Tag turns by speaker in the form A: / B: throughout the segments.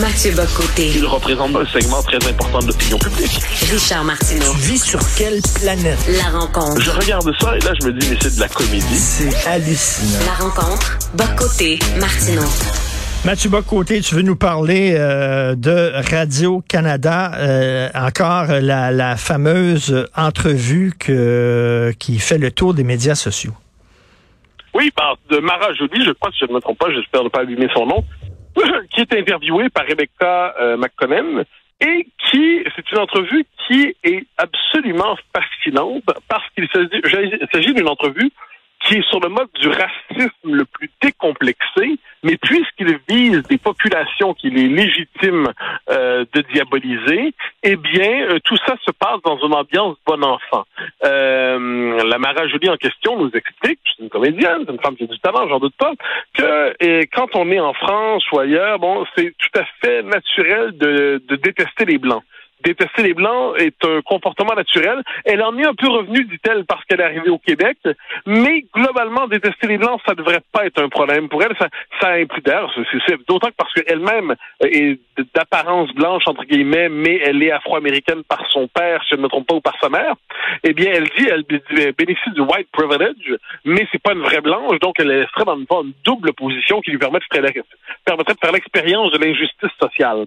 A: Mathieu Bocoté.
B: Il représente un segment très important de l'opinion publique.
A: Richard Martineau.
C: Tu vis sur quelle planète?
A: La rencontre.
B: Je regarde ça et là, je me dis, mais c'est de la comédie.
C: C'est hallucinant.
A: La rencontre. Bocoté. Martineau.
C: Mathieu Bocoté, tu veux nous parler euh, de Radio-Canada, euh, encore la, la fameuse entrevue que, qui fait le tour des médias sociaux.
B: Oui, par de Mara Joly, je crois, si je ne me trompe pas, j'espère ne pas abîmer son nom, qui est interviewée par Rebecca euh, McConnell et qui, c'est une entrevue qui est absolument fascinante parce qu'il s'agit d'une entrevue qui est sur le mode du racisme le plus décomplexé, mais puisqu'il vise des populations qu'il est légitime euh, de diaboliser, eh bien, euh, tout ça se passe dans une ambiance bon enfant. Euh, la Mara Jolie en question nous explique, c'est une comédienne, c'est une femme qui a du talent, j'en doute pas, que quand on est en France ou ailleurs, bon, c'est tout à fait naturel de, de détester les Blancs détester les Blancs est un comportement naturel. Elle en est un peu revenue, dit-elle, parce qu'elle est arrivée au Québec, mais globalement, détester les Blancs, ça devrait pas être un problème pour elle. Ça, ça implique d'ailleurs, d'autant que parce qu'elle-même est d'apparence blanche, entre guillemets, mais elle est afro-américaine par son père, si je ne me trompe pas, ou par sa mère, eh bien, elle dit, elle bénéficie du white privilege, mais c'est pas une vraie blanche, donc elle serait dans une, double position qui lui permet de permettrait de faire l'expérience de l'injustice sociale.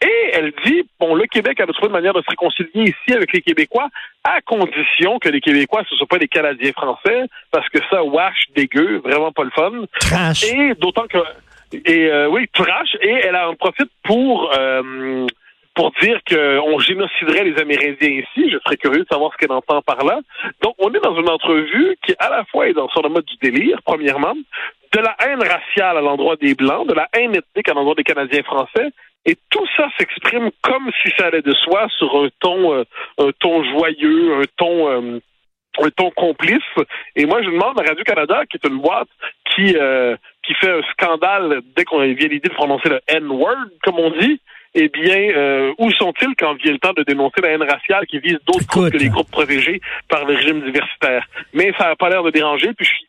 B: Et elle dit, bon, le Québec a de trouver une manière de se réconcilier ici avec les Québécois, à condition que les Québécois ne soient pas des Canadiens français, parce que ça, wash, dégueu, vraiment pas le fun.
C: Trash.
B: Et d'autant que, et euh, oui, trash, et elle en profite pour euh, pour dire qu'on génociderait les Amérindiens ici. Je serais curieux de savoir ce qu'elle entend par là. Donc, on est dans une entrevue qui, à la fois, est dans, sur le mode du délire, premièrement, de la haine raciale à l'endroit des Blancs, de la haine ethnique à l'endroit des Canadiens français, et tout ça s'exprime comme si ça allait de soi sur un ton, euh, un ton joyeux, un ton, euh, un ton complice. Et moi, je demande à Radio Canada, qui est une boîte qui euh, qui fait un scandale dès qu'on vient l'idée de prononcer le N-word, comme on dit. Eh bien, où sont-ils quand vient le temps de dénoncer la haine raciale qui vise d'autres groupes que les groupes protégés par le régime diversitaire? Mais ça n'a pas l'air de déranger, puis je suis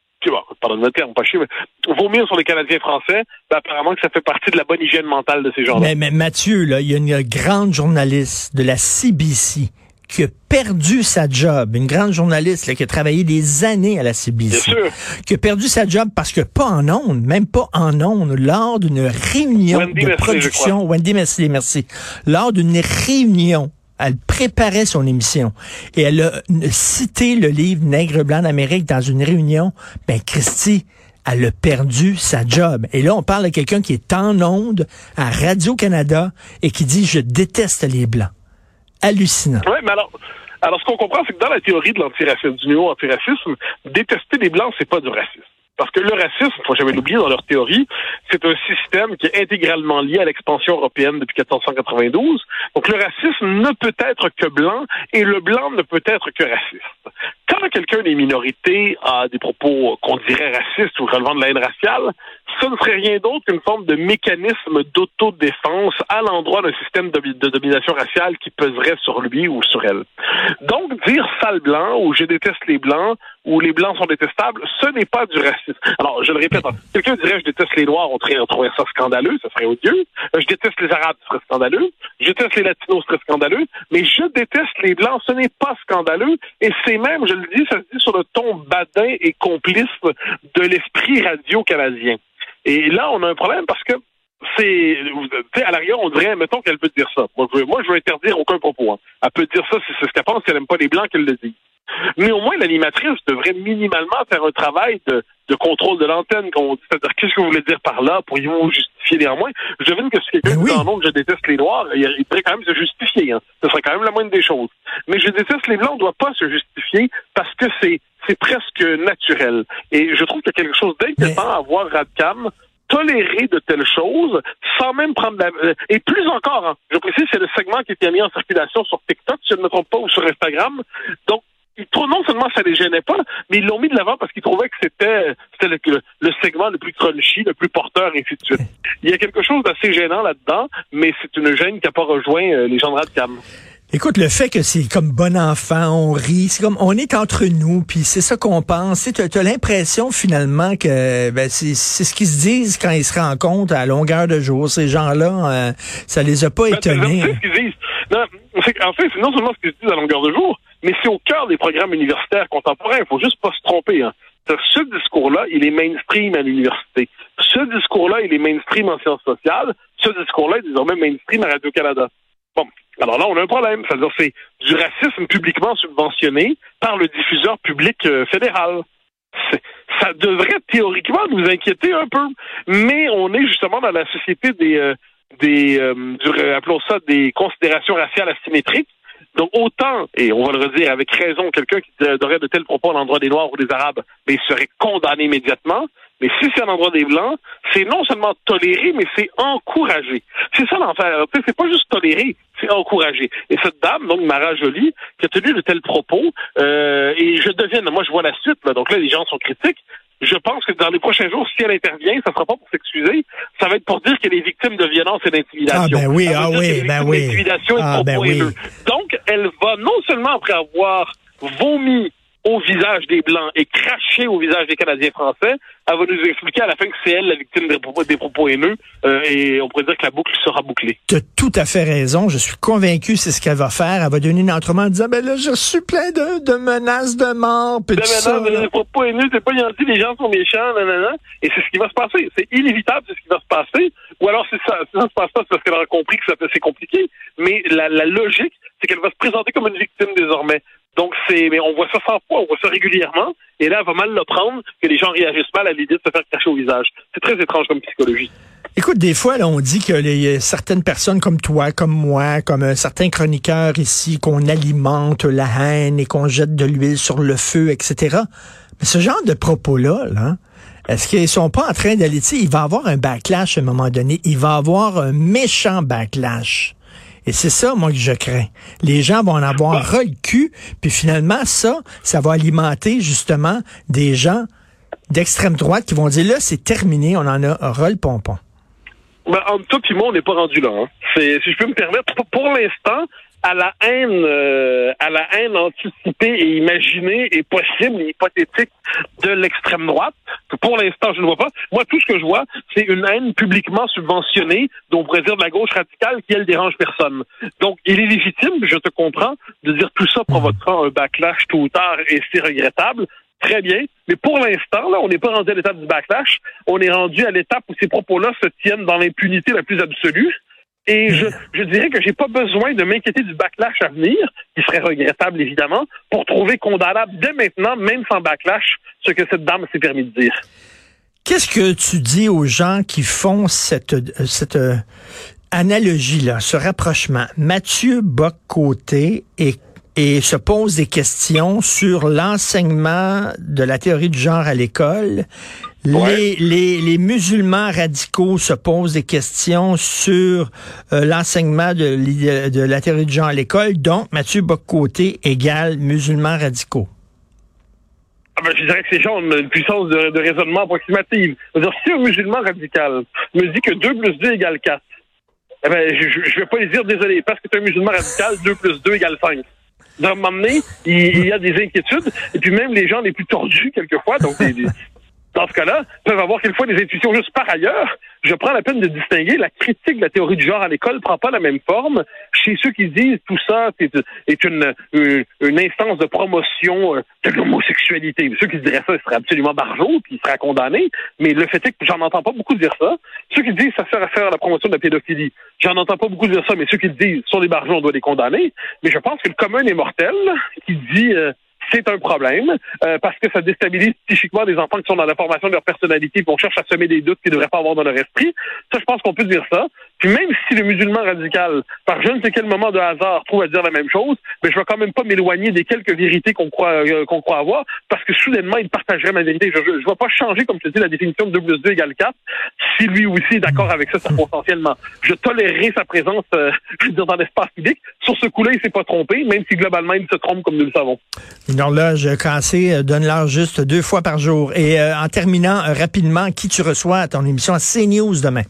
B: pardon le terme, pas chier, mais vomir sur les Canadiens français, ben, apparemment que ça fait partie de la bonne hygiène mentale de ces gens-là.
C: Mais, Mathieu, là, il y a une grande journaliste de la CBC qui a perdu sa job, une grande journaliste qui a travaillé des années à la CBC, qui a perdu sa job parce que pas en ondes, même pas en ondes, lors d'une réunion de production, Wendy merci, merci, lors d'une réunion elle préparait son émission et elle a cité le livre Nègre blanc d'Amérique dans une réunion. Ben, Christy, elle a perdu sa job. Et là, on parle de quelqu'un qui est en onde à Radio-Canada et qui dit, je déteste les Blancs. Hallucinant.
B: Oui, mais alors, alors ce qu'on comprend, c'est que dans la théorie de l'antiracisme, du néo-antiracisme, détester les Blancs, c'est pas du racisme. Parce que le racisme, faut jamais l'oublier dans leur théorie, c'est un système qui est intégralement lié à l'expansion européenne depuis 1492. Donc le racisme ne peut être que blanc et le blanc ne peut être que raciste. Quand quelqu'un des minorités a des propos qu'on dirait racistes ou relevant de la haine raciale, ce ne serait rien d'autre qu'une forme de mécanisme d'autodéfense à l'endroit d'un système de, domination raciale qui peserait sur lui ou sur elle. Donc, dire sale blanc ou je déteste les blancs ou les blancs sont détestables, ce n'est pas du racisme. Alors, je le répète, hein, quelqu'un dirait je déteste les noirs, on trouverait ça scandaleux, ça serait odieux. Euh, je déteste les arabes, ce serait scandaleux. Je déteste les latinos, ce serait scandaleux. Mais je déteste les blancs, ce n'est pas scandaleux. Et c'est même, je le dis, ça se dit sur le ton badin et complice de l'esprit radio canadien. Et là, on a un problème parce que c'est, à l'arrière, on dirait, mettons qu'elle peut dire ça. Moi, je veux, moi, je veux interdire aucun propos. Hein. Elle peut dire ça, si c'est ce qu'elle pense, qu'elle n'aime pas les Blancs, qu'elle le dit. Mais au moins, l'animatrice devrait minimalement faire un travail de, de contrôle de l'antenne. C'est-à-dire, qu'est-ce que vous voulez dire par là? Pourriez-vous justifier néanmoins? Je devine que si quelqu'un ben dit en je déteste les Noirs, il, devrait quand même se justifier. Hein. Ce serait quand même la moindre des choses. Mais je déteste les Blancs, on ne doit pas se justifier parce que c'est c'est presque naturel. Et je trouve qu'il y a quelque chose d'inquiétant à voir Radcam tolérer de telles choses sans même prendre la... Euh, et plus encore, hein, je précise, c'est le segment qui était mis en circulation sur TikTok, si je ne me trompe pas, ou sur Instagram. Donc, non seulement ça les gênait pas, mais ils l'ont mis de l'avant parce qu'ils trouvaient que c'était c'était le, le, segment le plus crunchy, le plus porteur, et ainsi de suite. Il y a quelque chose d'assez gênant là-dedans, mais c'est une gêne qui n'a pas rejoint euh, les gens de Radcam.
C: Écoute, le fait que c'est comme bon enfant, on rit, c'est comme on est entre nous, puis c'est ça qu'on pense. Tu as, l'impression finalement que ben, c'est ce qu'ils se disent quand ils se rencontrent à longueur de jour. Ces gens-là, euh, ça les a pas ben, étonnés.
B: Ce disent. Non, en fait, c'est non seulement ce qu'ils disent à longueur de jour, mais c'est au cœur des programmes universitaires contemporains. Il faut juste pas se tromper. Hein. Ce discours-là, il est mainstream à l'université. Ce discours-là, il est mainstream en sciences sociales. Ce discours-là est désormais mainstream à Radio-Canada. Bon, alors là, on a un problème. C'est-à-dire c'est du racisme publiquement subventionné par le diffuseur public euh, fédéral. Ça devrait théoriquement nous inquiéter un peu, mais on est justement dans la société des, euh, des euh, appelons ça des considérations raciales asymétriques. Donc autant, et on va le redire avec raison, quelqu'un qui aurait de tels propos à l'endroit des Noirs ou des Arabes, mais il serait condamné immédiatement. Mais si c'est à l'endroit des Blancs, c'est non seulement toléré, mais c'est encouragé. C'est ça l'enfer. C'est pas juste toléré, c'est encouragé. Et cette dame, donc Mara Jolie, qui a tenu de tels propos, euh, et je devine, moi je vois la suite, là, donc là les gens sont critiques, je pense que dans les prochains jours, si elle intervient, ça sera pas pour s'excuser, ça va être pour dire qu'elle est victime de violence et d'intimidation.
C: Ah ben oui, ah oui, ben oui.
B: Ah, ben oui. Donc, elle va non seulement après avoir vomi au visage des Blancs et craché au visage des Canadiens français, elle va nous expliquer à la fin que c'est elle la victime des propos, des propos haineux euh, et on pourrait dire que la boucle sera bouclée.
C: Tu as tout à fait raison. Je suis convaincu c'est ce qu'elle va faire. Elle va donner une en disant, ben là, je suis plein de, de menaces de mort. Puis de
B: menaces, des propos haineux, c'est pas gentil, les gens sont méchants, nanana. Et c'est ce qui va se passer. C'est inévitable, c'est ce qui va se passer. Ou alors, si ça, si ça se passe pas, c'est parce qu'elle aura compris que c'est compliqué. Mais la, la logique, c'est qu'elle va se présenter comme une victime désormais. Donc, c'est, mais on voit ça sans fois, on voit ça régulièrement. Et là, elle va mal le prendre que les gens réagissent mal à l'idée de se faire cacher au visage. C'est très étrange comme psychologie.
C: Écoute, des fois, là, on dit que les, certaines personnes comme toi, comme moi, comme euh, certains chroniqueurs ici, qu'on alimente la haine et qu'on jette de l'huile sur le feu, etc. Mais ce genre de propos-là, là, est-ce qu'ils sont pas en train d'aller, il va avoir un backlash à un moment donné, il va avoir un méchant backlash. Et c'est ça, moi, que je crains. Les gens vont en avoir ras le cul, puis finalement, ça, ça va alimenter justement des gens d'extrême droite qui vont dire, là, c'est terminé, on en a ras le pompon.
B: Ben, entre toi et moi, on n'est pas rendu là. Hein. Si je peux me permettre, pour l'instant, à la haine, euh, à la haine anticipée et imaginée et possible et hypothétique de l'extrême droite. Pour l'instant, je ne vois pas. Moi, tout ce que je vois, c'est une haine publiquement subventionnée, dont on pourrait dire de la gauche radicale, qui elle dérange personne. Donc, il est légitime, je te comprends, de dire tout ça provoquera un backlash tôt ou tard et c'est regrettable. Très bien. Mais pour l'instant, là, on n'est pas rendu à l'étape du backlash. On est rendu à l'étape où ces propos-là se tiennent dans l'impunité la plus absolue. Et je, je dirais que j'ai pas besoin de m'inquiéter du backlash à venir, qui serait regrettable évidemment, pour trouver condamnable dès maintenant, même sans backlash, ce que cette dame s'est permis de dire.
C: Qu'est-ce que tu dis aux gens qui font cette, cette euh, analogie-là, ce rapprochement? Mathieu Bock-Côté est et se pose des questions sur l'enseignement de la théorie du genre à l'école. Les, les, les, musulmans radicaux se posent des questions sur euh, l'enseignement de, de, la théorie du genre à l'école. Donc, Mathieu Boccoté égale musulmans radicaux.
B: Ah ben, je dirais que ces gens ont une puissance de, raisonnement approximative. -dire, si un musulman radical me dit que 2 plus 2 égale 4, eh ben, je ne vais pas lui dire désolé, parce que tu es un musulman radical, 2 plus 2 égale 5 d'un moment donné, il, y a des inquiétudes. Et puis même les gens les plus tordus, quelquefois, donc dans ce cas-là, peuvent avoir quelquefois des intuitions juste par ailleurs. Je prends la peine de distinguer la critique de la théorie du genre à l'école prend pas la même forme chez ceux qui disent tout ça est, une, une, instance de promotion euh, de l'homosexualité. Ceux qui diraient ça, ils seraient absolument barjots puis ils seraient condamnés. Mais le fait est que j'en entends pas beaucoup dire ça. Ceux qui disent ça sert à faire la promotion de la pédophilie, j'en entends pas beaucoup dire ça. Mais ceux qui disent sont des barjots, on doit les condamner. Mais je pense que le commun est mortel qui dit euh, c'est un problème euh, parce que ça déstabilise psychiquement des enfants qui sont dans la formation de leur personnalité et qu'on cherche à semer des doutes qu'ils ne devraient pas avoir dans leur esprit. Ça, je pense qu'on peut dire ça. Puis même si le musulman radical, par je ne sais quel moment de hasard, trouve à dire la même chose, mais je vais quand même pas m'éloigner des quelques vérités qu'on croit euh, qu'on croit avoir, parce que soudainement, il partagerait ma vérité. Je ne vais pas changer, comme je te dis, la définition de 2 plus 2 égale 4, si lui aussi est d'accord avec ça circonstanciellement. Je tolérerai sa présence, euh, je veux dire, dans l'espace public. Sur ce coup-là, il s'est pas trompé, même si globalement, il se trompe, comme nous le savons.
C: Une horloge cassée euh, donne l'heure juste deux fois par jour. Et en terminant rapidement, qui tu reçois à ton émission à CNews demain?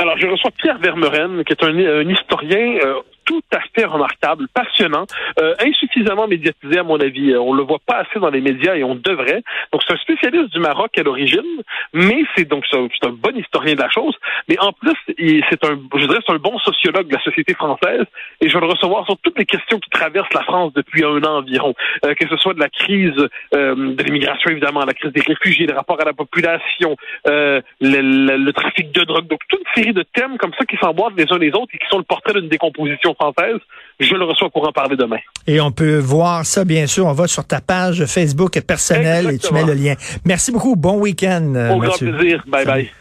B: Alors, je reçois Pierre Vermeuren, qui est un, historien euh, tout à fait remarquable, passionnant, euh, insuffisamment médiatisé à mon avis. On le voit pas assez dans les médias et on devrait. Donc c'est un spécialiste du Maroc à l'origine, mais c'est donc c'est un, bon historien de la chose. Mais en plus, c'est un, je dirais, c'est un bon sociologue de la société française. Et je vais le recevoir sur toutes les questions qui traversent la France depuis un an environ, euh, que ce soit de la crise euh, de l'immigration évidemment, la crise des réfugiés, le rapport à la population, le, le, trafic de drogue. Donc toute une série de thèmes comme ça qui s'emboîtent les uns les autres et qui sont le portrait d'une décomposition française. Je le reçois pour en parler demain.
C: Et on peut voir ça, bien sûr. On va sur ta page Facebook personnelle et tu mets le lien. Merci beaucoup. Bon week-end.
B: Au grand plaisir. Bye bye.